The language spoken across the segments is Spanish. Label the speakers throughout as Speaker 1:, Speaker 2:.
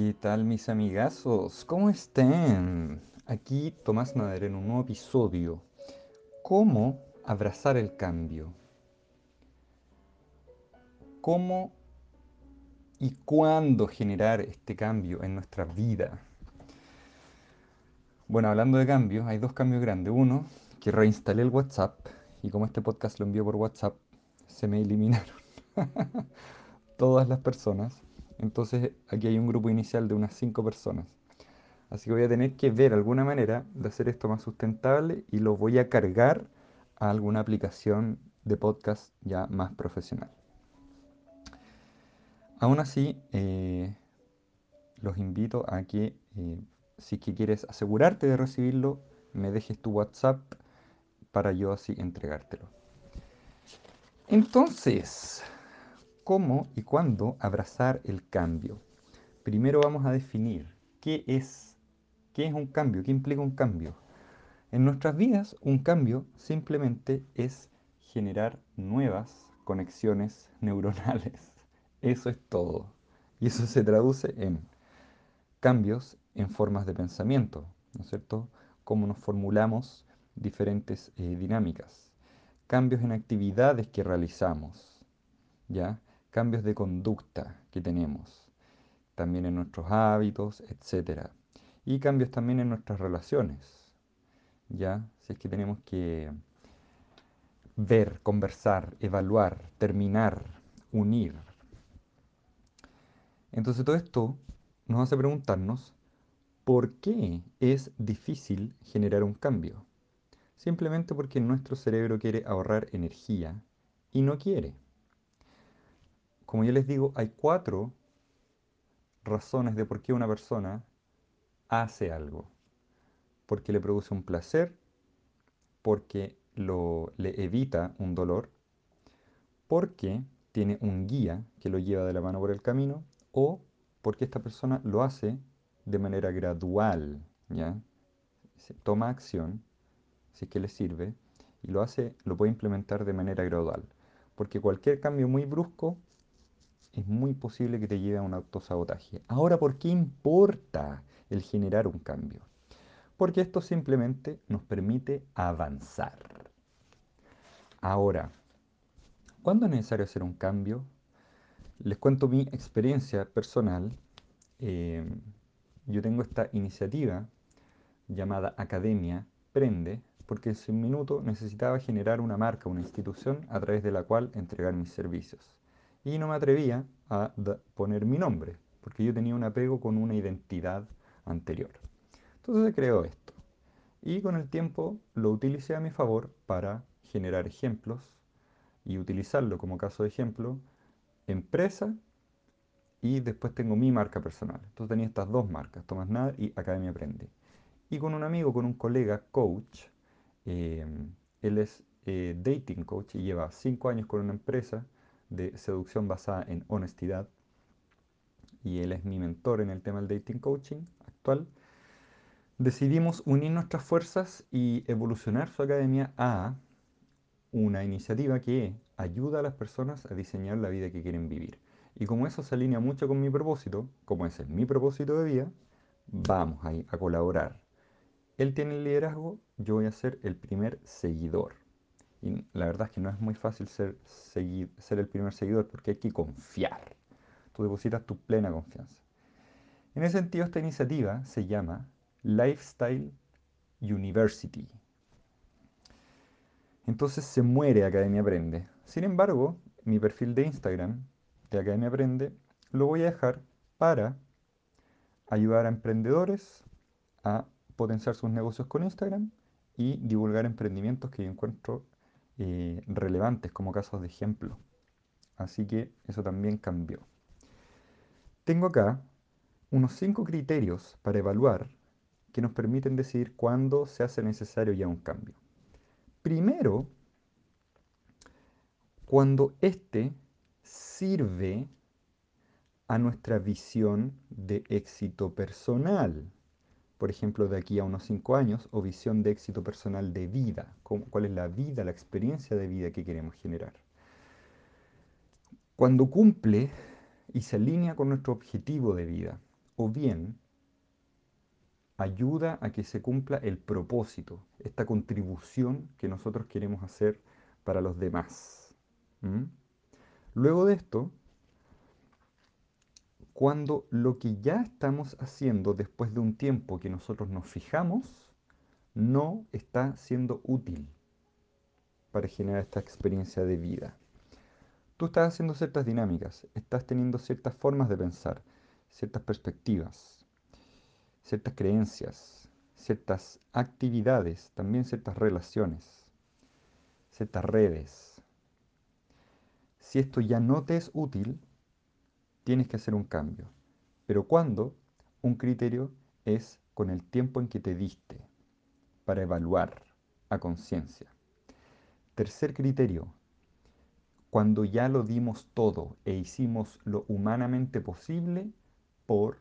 Speaker 1: ¿Qué tal mis amigazos? ¿Cómo están? Aquí Tomás Nader en un nuevo episodio. ¿Cómo abrazar el cambio? ¿Cómo y cuándo generar este cambio en nuestra vida? Bueno, hablando de cambios, hay dos cambios grandes. Uno, que reinstalé el WhatsApp y como este podcast lo envío por WhatsApp, se me eliminaron todas las personas. Entonces aquí hay un grupo inicial de unas 5 personas. Así que voy a tener que ver alguna manera de hacer esto más sustentable y lo voy a cargar a alguna aplicación de podcast ya más profesional. Aún así, eh, los invito a que eh, si que quieres asegurarte de recibirlo, me dejes tu WhatsApp para yo así entregártelo. Entonces, ¿cómo y cuándo abrazar el cambio? Primero vamos a definir qué es, qué es un cambio, qué implica un cambio. En nuestras vidas, un cambio simplemente es generar nuevas conexiones neuronales. Eso es todo. Y eso se traduce en cambios en formas de pensamiento, ¿no es cierto? Cómo nos formulamos diferentes eh, dinámicas, cambios en actividades que realizamos, ¿ya? Cambios de conducta que tenemos, también en nuestros hábitos, etc. Y cambios también en nuestras relaciones, ¿ya? Si es que tenemos que ver, conversar, evaluar, terminar, unir. Entonces todo esto nos hace preguntarnos ¿Por qué es difícil generar un cambio? Simplemente porque nuestro cerebro quiere ahorrar energía y no quiere. Como yo les digo, hay cuatro razones de por qué una persona hace algo. Porque le produce un placer, porque le evita un dolor, porque tiene un guía que lo lleva de la mano por el camino o porque esta persona lo hace de manera gradual, ¿ya? Se toma acción, si es que le sirve, y lo hace, lo puede implementar de manera gradual. Porque cualquier cambio muy brusco es muy posible que te lleve a un autosabotaje. Ahora, ¿por qué importa el generar un cambio? Porque esto simplemente nos permite avanzar. Ahora, ¿cuándo es necesario hacer un cambio? Les cuento mi experiencia personal. Eh, yo tengo esta iniciativa llamada Academia Prende, porque en su minuto necesitaba generar una marca, una institución a través de la cual entregar mis servicios. Y no me atrevía a poner mi nombre, porque yo tenía un apego con una identidad anterior. Entonces se creó esto. Y con el tiempo lo utilicé a mi favor para generar ejemplos y utilizarlo como caso de ejemplo, empresa y después tengo mi marca personal. Entonces tenía estas dos marcas, Tomás Nader y Academia Aprende. Y con un amigo, con un colega coach, eh, él es eh, dating coach y lleva cinco años con una empresa de seducción basada en honestidad. Y él es mi mentor en el tema del dating coaching actual. Decidimos unir nuestras fuerzas y evolucionar su academia a una iniciativa que ayuda a las personas a diseñar la vida que quieren vivir. Y como eso se alinea mucho con mi propósito, como ese es mi propósito de vida, vamos ahí a colaborar. Él tiene el liderazgo, yo voy a ser el primer seguidor. Y la verdad es que no es muy fácil ser, ser el primer seguidor porque hay que confiar. Tú depositas tu plena confianza. En ese sentido, esta iniciativa se llama Lifestyle University. Entonces se muere Academia Aprende. Sin embargo, mi perfil de Instagram de Academia Aprende, lo voy a dejar para ayudar a emprendedores a potenciar sus negocios con Instagram y divulgar emprendimientos que yo encuentro eh, relevantes como casos de ejemplo. Así que eso también cambió. Tengo acá unos cinco criterios para evaluar que nos permiten decidir cuándo se hace necesario ya un cambio. Primero, cuando este sirve a nuestra visión de éxito personal. Por ejemplo, de aquí a unos 5 años, o visión de éxito personal de vida. ¿Cuál es la vida, la experiencia de vida que queremos generar? Cuando cumple y se alinea con nuestro objetivo de vida, o bien ayuda a que se cumpla el propósito, esta contribución que nosotros queremos hacer para los demás. Luego de esto, cuando lo que ya estamos haciendo después de un tiempo que nosotros nos fijamos, no está siendo útil para generar esta experiencia de vida. Tú estás haciendo ciertas dinámicas, estás teniendo ciertas formas de pensar, ciertas perspectivas, ciertas creencias, ciertas actividades, también ciertas relaciones, ciertas redes. Si esto ya no te es útil, tienes que hacer un cambio. Pero ¿cuándo? Un criterio es con el tiempo en que te diste para evaluar a conciencia. Tercer criterio, cuando ya lo dimos todo e hicimos lo humanamente posible por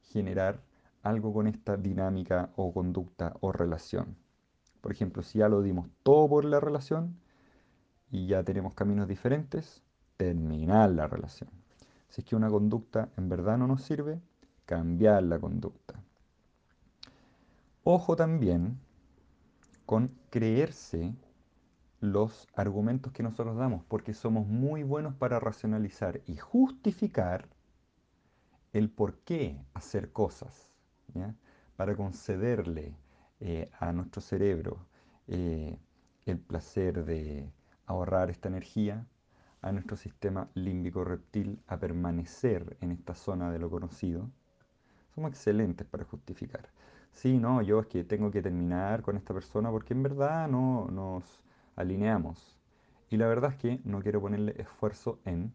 Speaker 1: generar algo con esta dinámica o conducta o relación. Por ejemplo, si ya lo dimos todo por la relación y ya tenemos caminos diferentes, terminar la relación. Si es que una conducta en verdad no nos sirve, cambiar la conducta. Ojo también con creerse los argumentos que nosotros damos, porque somos muy buenos para racionalizar y justificar el por qué hacer cosas, para concederle eh, a nuestro cerebro eh, el placer de ahorrar esta energía a nuestro sistema límbico reptil a permanecer en esta zona de lo conocido, somos excelentes para justificar. Sí, no, yo es que tengo que terminar con esta persona porque en verdad no nos alineamos. Y la verdad es que no quiero ponerle esfuerzo en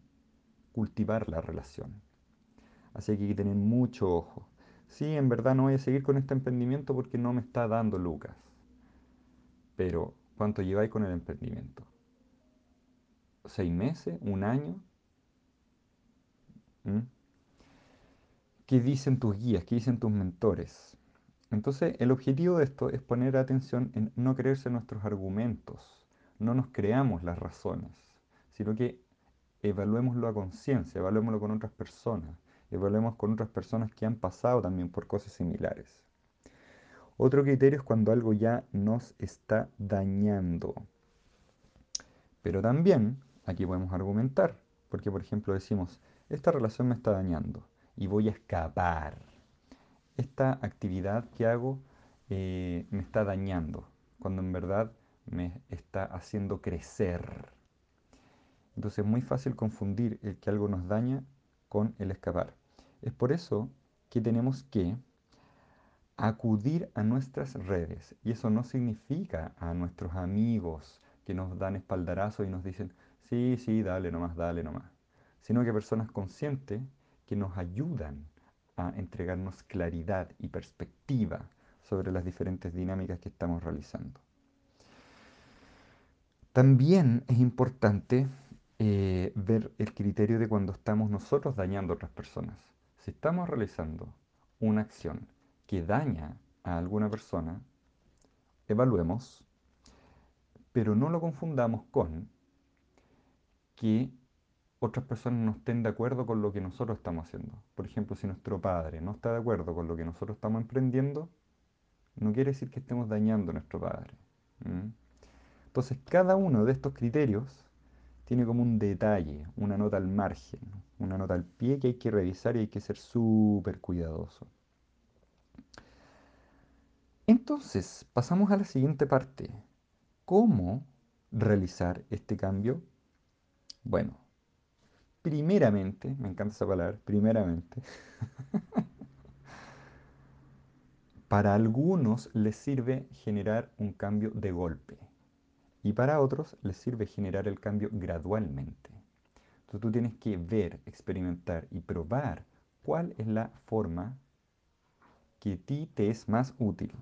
Speaker 1: cultivar la relación. Así que hay que tener mucho ojo. Sí, en verdad no voy a seguir con este emprendimiento porque no me está dando lucas. Pero, ¿cuánto lleváis con el emprendimiento? Seis meses, un año. ¿Qué dicen tus guías? ¿Qué dicen tus mentores? Entonces, el objetivo de esto es poner atención en no creerse nuestros argumentos, no nos creamos las razones, sino que evaluémoslo a conciencia, evaluémoslo con otras personas, evaluemos con otras personas que han pasado también por cosas similares. Otro criterio es cuando algo ya nos está dañando. Pero también aquí podemos argumentar, porque por ejemplo decimos, esta relación me está dañando y voy a escapar. Esta actividad que hago eh, me está dañando, cuando en verdad me está haciendo crecer. Entonces es muy fácil confundir el que algo nos daña con el escapar. Es por eso que tenemos que acudir a nuestras redes. Y eso no significa a nuestros amigos que nos dan espaldarazo y nos dicen, sí, sí, dale nomás, dale nomás, sino que personas conscientes que nos ayudan a entregarnos claridad y perspectiva sobre las diferentes dinámicas que estamos realizando. También es importante eh, ver el criterio de cuando estamos nosotros dañando a otras personas. Si estamos realizando una acción que daña a alguna persona, evaluemos, pero no lo confundamos con que otras personas no estén de acuerdo con lo que nosotros estamos haciendo. Por ejemplo, si nuestro padre no está de acuerdo con lo que nosotros estamos emprendiendo, no quiere decir que estemos dañando a nuestro padre. Entonces, cada uno de estos criterios tiene como un detalle, una nota al margen, una nota al pie que hay que revisar y hay que ser súper cuidadoso. Entonces, pasamos a la siguiente parte. ¿Cómo realizar este cambio? Bueno, primeramente, me encanta esa palabra, primeramente, para algunos les sirve generar un cambio de golpe y para otros les sirve generar el cambio gradualmente. Entonces tú tienes que ver, experimentar y probar cuál es la forma que a ti te es más útil.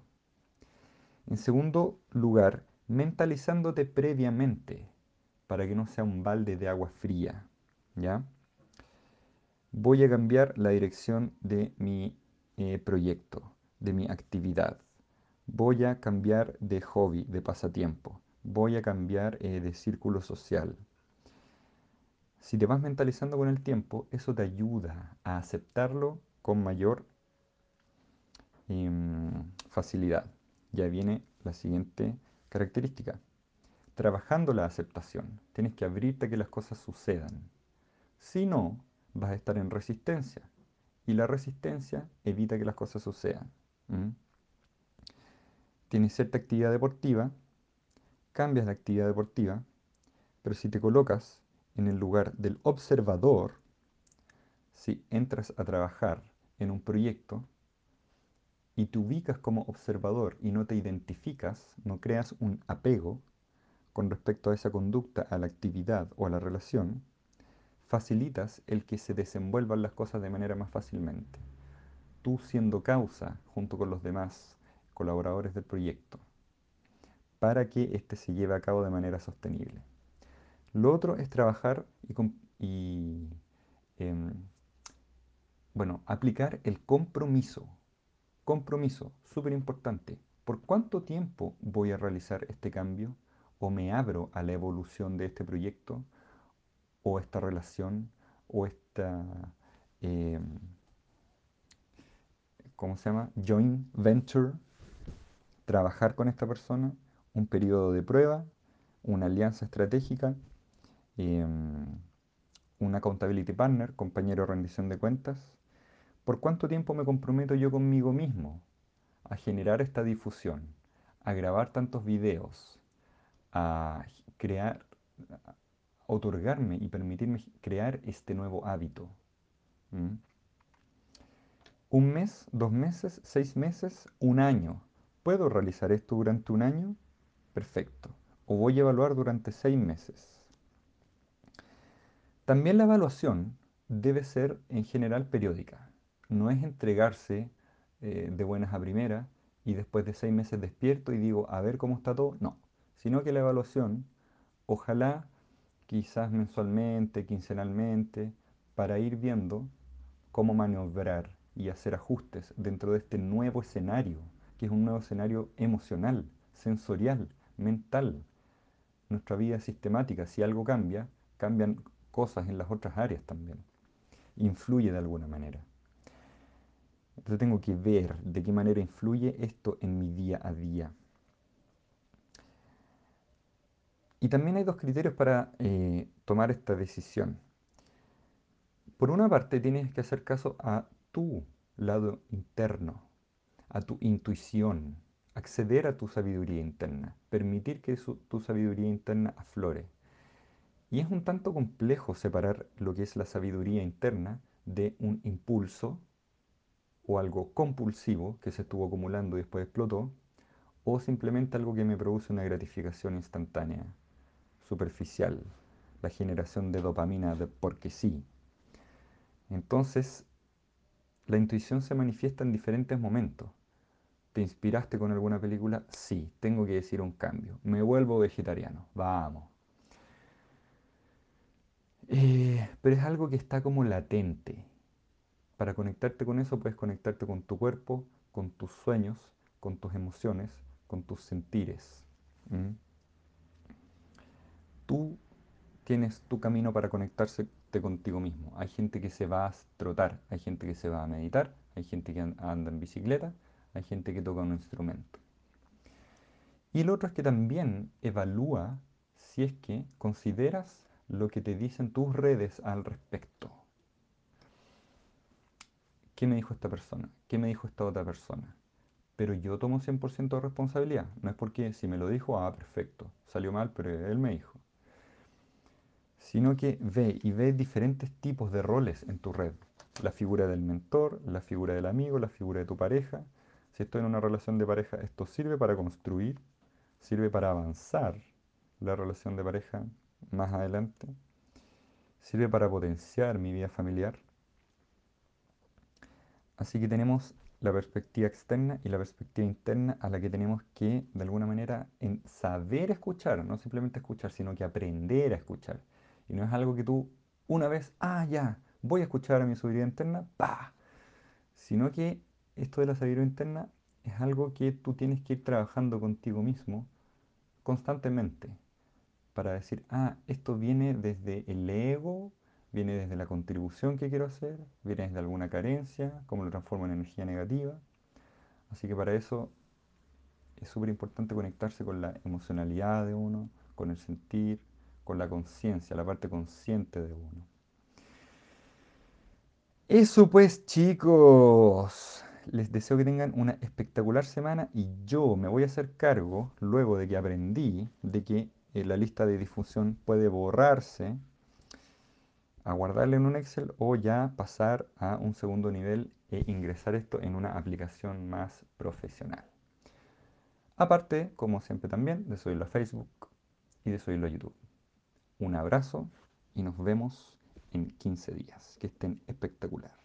Speaker 1: En segundo lugar, mentalizándote previamente para que no sea un balde de agua fría, ¿ya? Voy a cambiar la dirección de mi eh, proyecto, de mi actividad. Voy a cambiar de hobby, de pasatiempo. Voy a cambiar eh, de círculo social. Si te vas mentalizando con el tiempo, eso te ayuda a aceptarlo con mayor em, facilidad. Ya viene la siguiente característica. Trabajando la aceptación, tienes que abrirte a que las cosas sucedan. Si no, vas a estar en resistencia. Y la resistencia evita que las cosas sucedan. Tienes cierta actividad deportiva, cambias de actividad deportiva, pero si te colocas en el lugar del observador, si entras a trabajar en un proyecto y te ubicas como observador y no te identificas, no creas un apego con respecto a esa conducta, a la actividad o a la relación, facilitas el que se desenvuelvan las cosas de manera más fácilmente. Tú siendo causa junto con los demás colaboradores del proyecto para que éste se lleve a cabo de manera sostenible. Lo otro es trabajar y, em, bueno, aplicar el compromiso. Compromiso, súper importante. ¿Por cuánto tiempo voy a realizar este cambio? ¿O me abro a la evolución de este proyecto? ¿O esta relación? ¿O esta... Em, ¿Cómo se llama? Joint venture. Trabajar con esta persona. Un periodo de prueba. Una alianza estratégica Em, un accountability partner, compañero de rendición de cuentas. ¿Por cuánto tiempo me comprometo yo conmigo mismo a generar esta difusión, a grabar tantos videos, a crear, a otorgarme y permitirme crear este nuevo hábito? ¿Un mes, dos meses, seis meses, un año? ¿Puedo realizar esto durante un año? Perfecto. O voy a evaluar durante seis meses. También la evaluación debe ser en general periódica. No es entregarse eh, de buenas a primeras y después de seis meses despierto y digo, a ver cómo está todo. No, sino que la evaluación, ojalá quizás mensualmente, quincenalmente, para ir viendo cómo maniobrar y hacer ajustes dentro de este nuevo escenario, que es un nuevo escenario emocional, sensorial, mental. Nuestra vida sistemática, si algo cambia, cambian cosas en las otras áreas también. Influye de alguna manera. Entonces tengo que ver de qué manera influye esto en mi día a día. Y también hay dos criterios para eh, tomar esta decisión. Por una parte, tienes que hacer caso a tu lado interno, a tu intuición, acceder a tu sabiduría interna, permitir que tu sabiduría interna aflore. Y es un tanto complejo separar lo que es la sabiduría interna de un impulso o algo compulsivo que se estuvo acumulando y después explotó, o simplemente algo que me produce una gratificación instantánea, superficial, la generación de dopamina de porque sí. Entonces, la intuición se manifiesta en diferentes momentos. ¿Te inspiraste con alguna película? Sí, tengo que decir un cambio. Me vuelvo vegetariano. Vamos. Eh, pero es algo que está como latente. Para conectarte con eso puedes conectarte con tu cuerpo, con tus sueños, con tus emociones, con tus sentires. Tú tienes tu camino para conectarse contigo mismo. Hay gente que se va a trotar, hay gente que se va a meditar, hay gente que anda en bicicleta, hay gente que toca un instrumento. Y lo otro es que también evalúa si es que consideras lo que te dicen tus redes al respecto. ¿Qué me dijo esta persona? ¿Qué me dijo esta otra persona? Pero yo tomo 100% de responsabilidad. No es porque si me lo dijo, ah, perfecto, salió mal, pero él me dijo. Sino que ve y ve diferentes tipos de roles en tu red. La figura del mentor, la figura del amigo, la figura de tu pareja. Si estoy en una relación de pareja, esto sirve para construir, sirve para avanzar la relación de pareja, más adelante, sirve para potenciar mi vida familiar. Así que tenemos la perspectiva externa y la perspectiva interna a la que tenemos que, de alguna manera, en saber escuchar, no simplemente escuchar, sino que aprender a escuchar. Y no es algo que tú, una vez, ah, ya, voy a escuchar a mi sabiduría interna, pa, sino que esto de la sabiduría interna es algo que tú tienes que ir trabajando contigo mismo constantemente para decir, ah, esto viene desde el ego, viene desde la contribución que quiero hacer, viene desde alguna carencia, cómo lo transformo en energía negativa. Así que para eso es súper importante conectarse con la emocionalidad de uno, con el sentir, con la conciencia, la parte consciente de uno. Eso pues chicos, les deseo que tengan una espectacular semana y yo me voy a hacer cargo, luego de que aprendí, de que eh, la lista de difusión puede borrarse, a guardarla en un Excel o ya pasar a un segundo nivel e ingresar esto en una aplicación más profesional. Aparte, como siempre también, de subirlo a Facebook y de subirlo a YouTube. Un abrazo y nos vemos en 15 días. Que estén espectacular.